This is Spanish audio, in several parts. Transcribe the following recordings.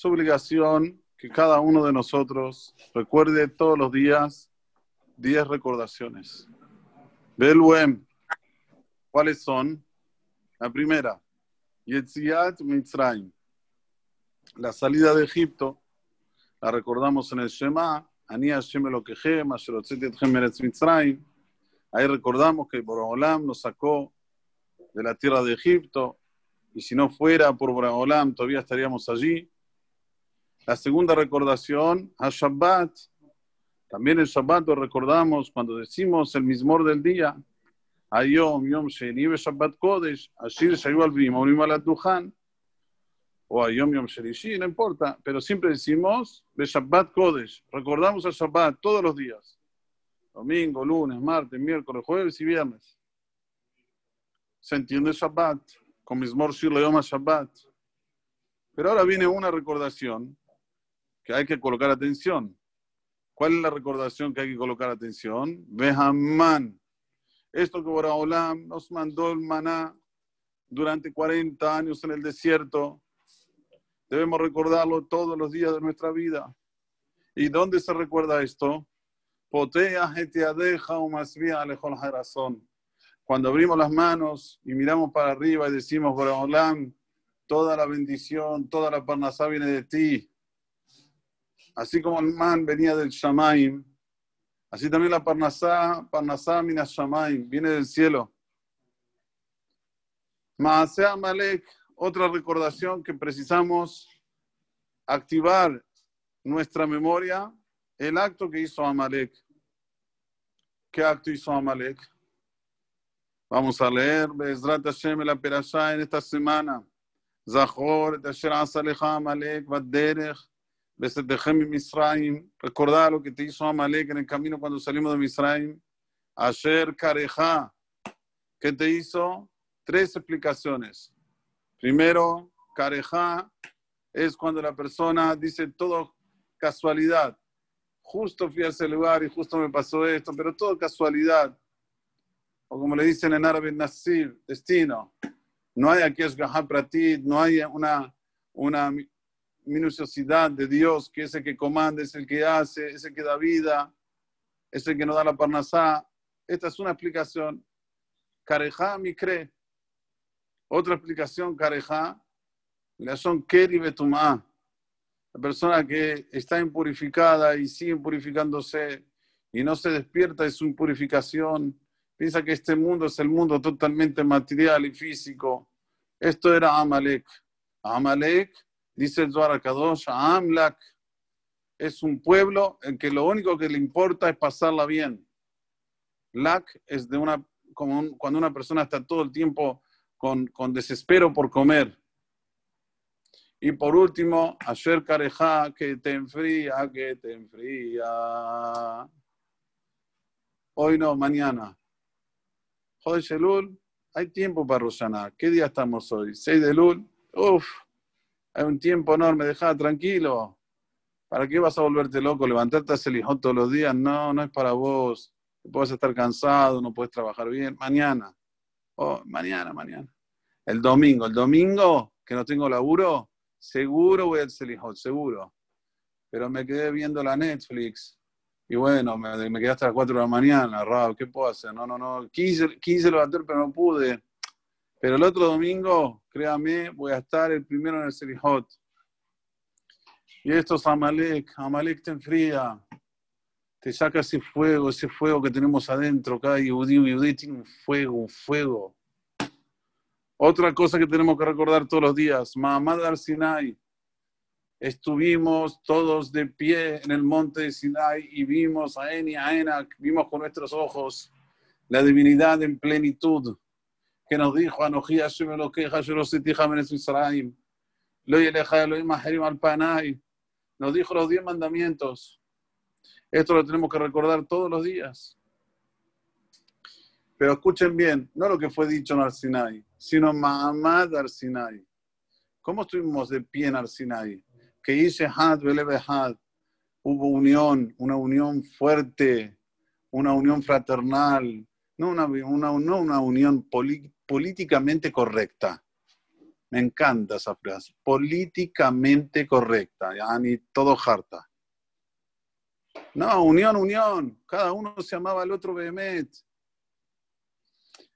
su obligación que cada uno de nosotros recuerde todos los días 10 recordaciones. Beluem, ¿cuáles son? La primera, Yetziat Mitzrayim, la salida de Egipto, la recordamos en el Shema, Ani Hashem Elokehem, Asher Etchem Meretz Mitzrayim. Ahí recordamos que Borolam nos sacó de la tierra de Egipto, y si no fuera por Borolam todavía estaríamos allí. La segunda recordación, a Shabbat. También el Shabbat lo recordamos cuando decimos el mismor del día. Ayom, Yom Sheni, Shabbat Kodesh, Ashir Brim, al Duhan. O Ayom, Yom Shelishi, no importa. Pero siempre decimos de Shabbat Kodesh. Recordamos el Shabbat todos los días. Domingo, lunes, martes, miércoles, jueves y viernes. Se entiende Shabbat. Con Mismor Shir Yom Shabbat. Pero ahora viene una recordación que hay que colocar atención. ¿Cuál es la recordación que hay que colocar atención? Behaman. Esto que Boraholam nos mandó el maná durante 40 años en el desierto, debemos recordarlo todos los días de nuestra vida. ¿Y dónde se recuerda esto? Cuando abrimos las manos y miramos para arriba y decimos, Boraholam, toda la bendición, toda la parnasá viene de ti. Así como el man venía del Shamaim, así también la Parnasá, Parnasá Minas Shamaim, viene del cielo. Maase Amalek, otra recordación que precisamos activar nuestra memoria, el acto que hizo Amalek. ¿Qué acto hizo Amalek? Vamos a leer Bezrat Hashem la Perashá en esta semana. Zahor, Tasher Amalek, Vaderech, Misraim, recordar lo que te hizo Amalek en el camino cuando salimos de Misraim. Asher Kareja, ¿qué te hizo? Tres explicaciones. Primero, Kareja es cuando la persona dice todo casualidad. Justo fui a ese lugar y justo me pasó esto, pero todo casualidad. O como le dicen en árabe, Nasir, destino. No hay aquí es Pratit, no hay una, una minuciosidad de Dios, que es el que comanda, es el que hace, es el que da vida, es el que nos da la parnasá. Esta es una explicación. Careja mi cree. Otra explicación, careja, la son keri betumá. La persona que está impurificada y sigue impurificándose y no se despierta de su impurificación, piensa que este mundo es el mundo totalmente material y físico. Esto era Amalek. Amalek Dice el Zohar Kadosh, Amlak es un pueblo en que lo único que le importa es pasarla bien. Lak es de una, como cuando una persona está todo el tiempo con, con desespero por comer. Y por último, Asher Kareja, que te enfría, que te enfría. Hoy no, mañana. Joder, Shelul, hay tiempo para Rosana. ¿Qué día estamos hoy? 6 de Lul. Uf, hay un tiempo enorme, deja tranquilo. ¿Para qué vas a volverte loco? Levantarte a hacer lijón todos los días. No, no es para vos. Puedes estar cansado, no puedes trabajar bien. Mañana. Oh, mañana, mañana. El domingo. El domingo, que no tengo laburo, seguro voy al Selijot, seguro. Pero me quedé viendo la Netflix. Y bueno, me, me, quedé hasta las 4 de la mañana, Rab, ¿qué puedo hacer? No, no, no. Quise, quise levantar, pero no pude. Pero el otro domingo, créame, voy a estar el primero en el Serihot. Y esto es Amalek. Amalek te enfría. Te saca ese fuego, ese fuego que tenemos adentro. Cada yudí, yudí tiene un fuego, un fuego. Otra cosa que tenemos que recordar todos los días. Mahamad al-Sinai. Estuvimos todos de pie en el monte de Sinai y vimos a Eni, a Enak, vimos con nuestros ojos la divinidad en plenitud que nos dijo, Anoji Hashem lo sentí Jamenes Israel, lo yeleja Elohim Aherim al Panay, nos dijo los diez mandamientos. Esto lo tenemos que recordar todos los días. Pero escuchen bien, no lo que fue dicho en Arsinai, sino Mahamad Arsinai. ¿Cómo estuvimos de pie en Arsinai? Que hice Had, Had. Hubo unión, una unión fuerte, una unión fraternal, no una, no una unión política políticamente correcta. Me encanta esa frase. Políticamente correcta. Ya ni todo harta. No, unión, unión. Cada uno se amaba al otro Behemet.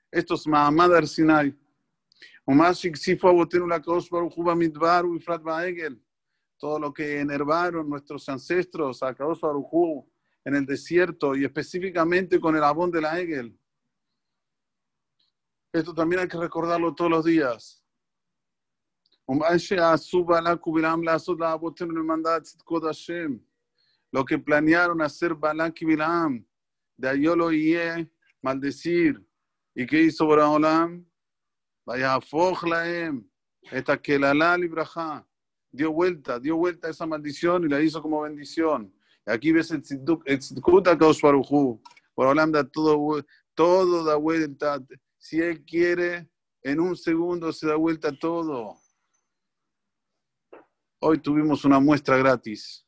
Esto es Mahamad Arsinai. Todo lo que enervaron nuestros ancestros a Baruj en el desierto y específicamente con el abón de la Egel. Esto también hay que recordarlo todos los días. Lo que planearon hacer Balak y Bilam, de Ayolo y maldecir. ¿Y qué hizo Boraholam? Vaya laem, esta que la libraja. Dio vuelta, dio vuelta esa maldición y la hizo como bendición. Aquí ves el tzidkut a Kaush Boraholam da todo, todo da vuelta. Si él quiere, en un segundo se da vuelta todo. Hoy tuvimos una muestra gratis.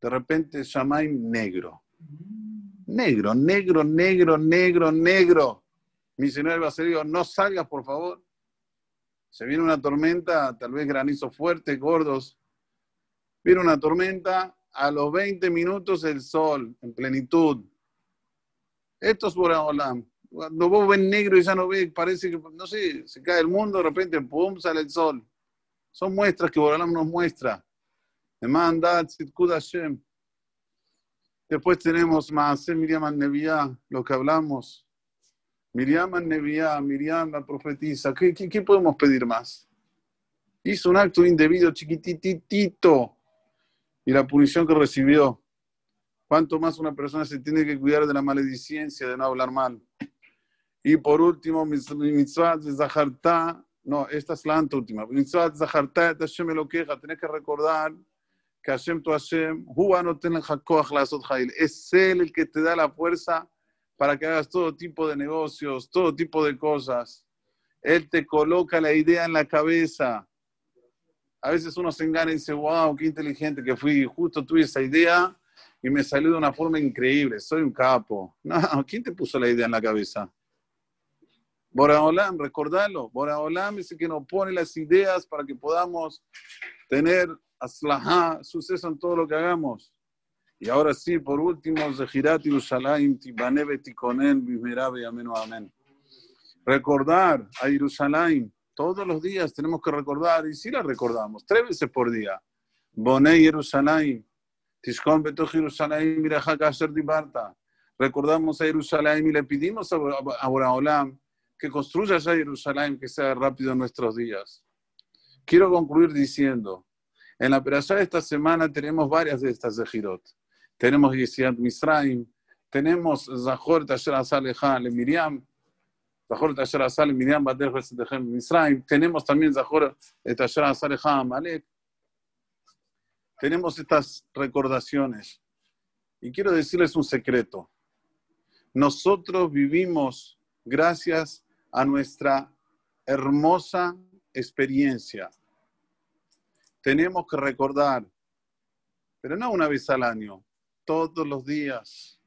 De repente, Shamaim negro. Negro, negro, negro, negro, negro. Mi señor Baserío, no salgas, por favor. Se viene una tormenta, tal vez granizo fuerte, gordos. Viene una tormenta, a los 20 minutos el sol, en plenitud. Esto es Boraholam. Cuando vos ves negro y ya no ves, parece que, no sé, se cae el mundo, de repente, pum, sale el sol. Son muestras que Boralam nos muestra. Después tenemos Maaseh Miriam Nevia, lo que hablamos. Miriam Nevia, Miriam la profetisa. ¿Qué, ¿Qué, podemos pedir más? Hizo un acto indebido chiquititito y la punición que recibió. ¿Cuánto más una persona se tiene que cuidar de la maledicencia, de no hablar mal? Y por último, mitzvah Zahartá, no, esta es la anteúltima. Mitzvah Zahartá, Hashem me lo queja, tenés que recordar que Hashem tu Hashem, es Él el que te da la fuerza para que hagas todo tipo de negocios, todo tipo de cosas. Él te coloca la idea en la cabeza. A veces uno se engaña y dice, wow, qué inteligente que fui, justo tuve esa idea y me salió de una forma increíble, soy un capo. No, ¿quién te puso la idea en la cabeza? Boraholam, recordalo. Boraholam es el que nos pone las ideas para que podamos tener aslahá, suceso en todo lo que hagamos. Y ahora sí, por último, Zehirat Yerushalayim, Tibanebe Tikonen, Bimerabe, amén, amén. Recordar a Jerusalén todos los días tenemos que recordar, y si la recordamos, tres veces por día. Boné Jerusalén, Tishkon Beto Jerusalén, Miraja Kasher Dibarta. Recordamos a Jerusalén y le pedimos a Boraholam que construya ya Jerusalén, que sea rápido en nuestros días. Quiero concluir diciendo, en la operación de esta semana tenemos varias de estas de Girot. Tenemos Yesiat Misraim, tenemos Zahor Tasher Asal Miriam, Zahor Tasher Asal Miriam Bader Misraim, tenemos también Zahor Tasher Asal Amalek. Tenemos estas recordaciones. Y quiero decirles un secreto. Nosotros vivimos gracias a nuestra hermosa experiencia tenemos que recordar, pero no una vez al año, todos los días.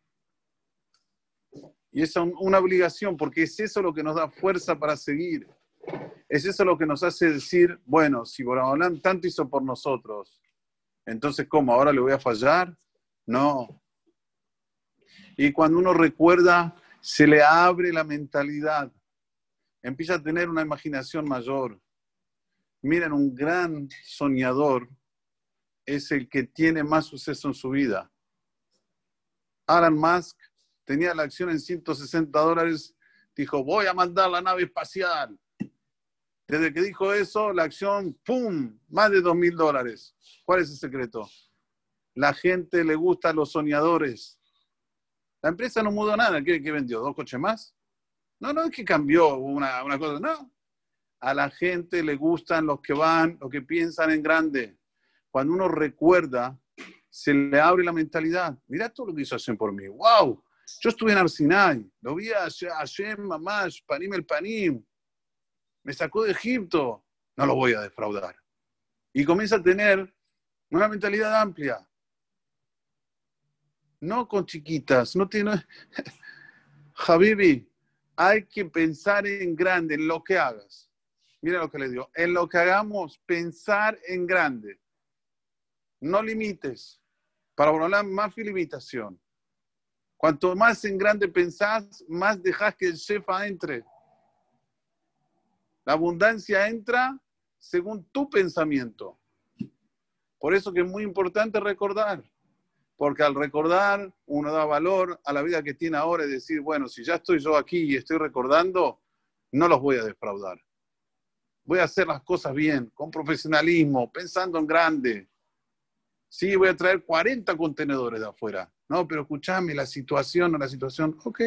Y es una obligación, porque es eso lo que nos da fuerza para seguir. Es eso lo que nos hace decir, bueno, si Boraholam tanto hizo por nosotros, entonces ¿cómo? ¿Ahora le voy a fallar? No. Y cuando uno recuerda, se le abre la mentalidad, empieza a tener una imaginación mayor. Miren, un gran soñador es el que tiene más suceso en su vida. Alan Musk tenía la acción en 160 dólares, dijo, voy a mandar la nave espacial. Desde que dijo eso, la acción, ¡pum!, más de 2 mil dólares. ¿Cuál es el secreto? La gente le gusta a los soñadores. La empresa no mudó nada. ¿Qué, vendió? ¿Dos coches más? No, no es que cambió una, una cosa, no a la gente le gustan los que van, los que piensan en grande. Cuando uno recuerda, se le abre la mentalidad. Mira todo lo que hizo Hashem por mí. ¡Wow! Yo estuve en Arsinai, lo vi a Hashem, Mamash, Panim el Panim. Me sacó de Egipto. No lo voy a defraudar. Y comienza a tener una mentalidad amplia. No con chiquitas, no tiene. Habibi, hay que pensar en grande, en lo que hagas. mira lo que le digo, en lo que hagamos, pensar en grande. No limites. Para hablar más limitación. Cuanto más en grande pensás, más dejas que el shefa entre. La abundancia entra según tu pensamiento. Por eso que es muy importante recordar, porque al recordar uno da valor a la vida que tiene ahora y decir, bueno, si ya estoy yo aquí y estoy recordando, no los voy a defraudar. Voy a hacer las cosas bien, con profesionalismo, pensando en grande. Sí, voy a traer 40 contenedores de afuera. No, pero escúchame, la situación o la situación, ok.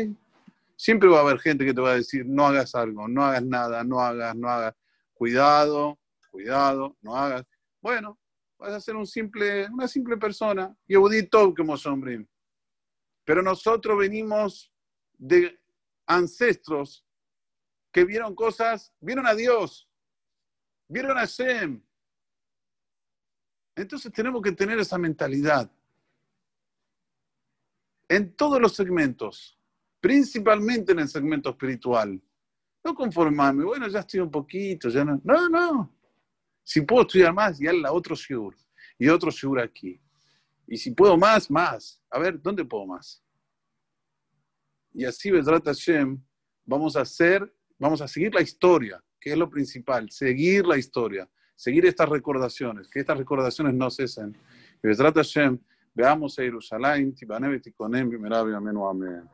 Siempre va a haber gente que te va a decir, no hagas algo, no hagas nada, no hagas, no hagas. Cuidado, cuidado, no hagas. Bueno, vas a ser un simple, una simple persona. Yehudi que como hombre. Pero nosotros venimos de ancestros que vieron cosas, vieron a Dios, vieron a Shem. Entonces tenemos que tener esa mentalidad. En todos los segmentos, principalmente en el segmento espiritual. No conformarme, bueno, ya estoy un poquito, ya no. No, no. Si puedo estudiar más, ya la otro shiur. Y otro shiur aquí. Y si puedo más, más. A ver, ¿dónde puedo más? Y así, Besrat Hashem, vamos a hacer, vamos a seguir la historia, que es lo principal, seguir la historia, seguir estas recordaciones, que estas recordaciones no cesen. Y Hashem, veamos a Jerusalén, y Amén.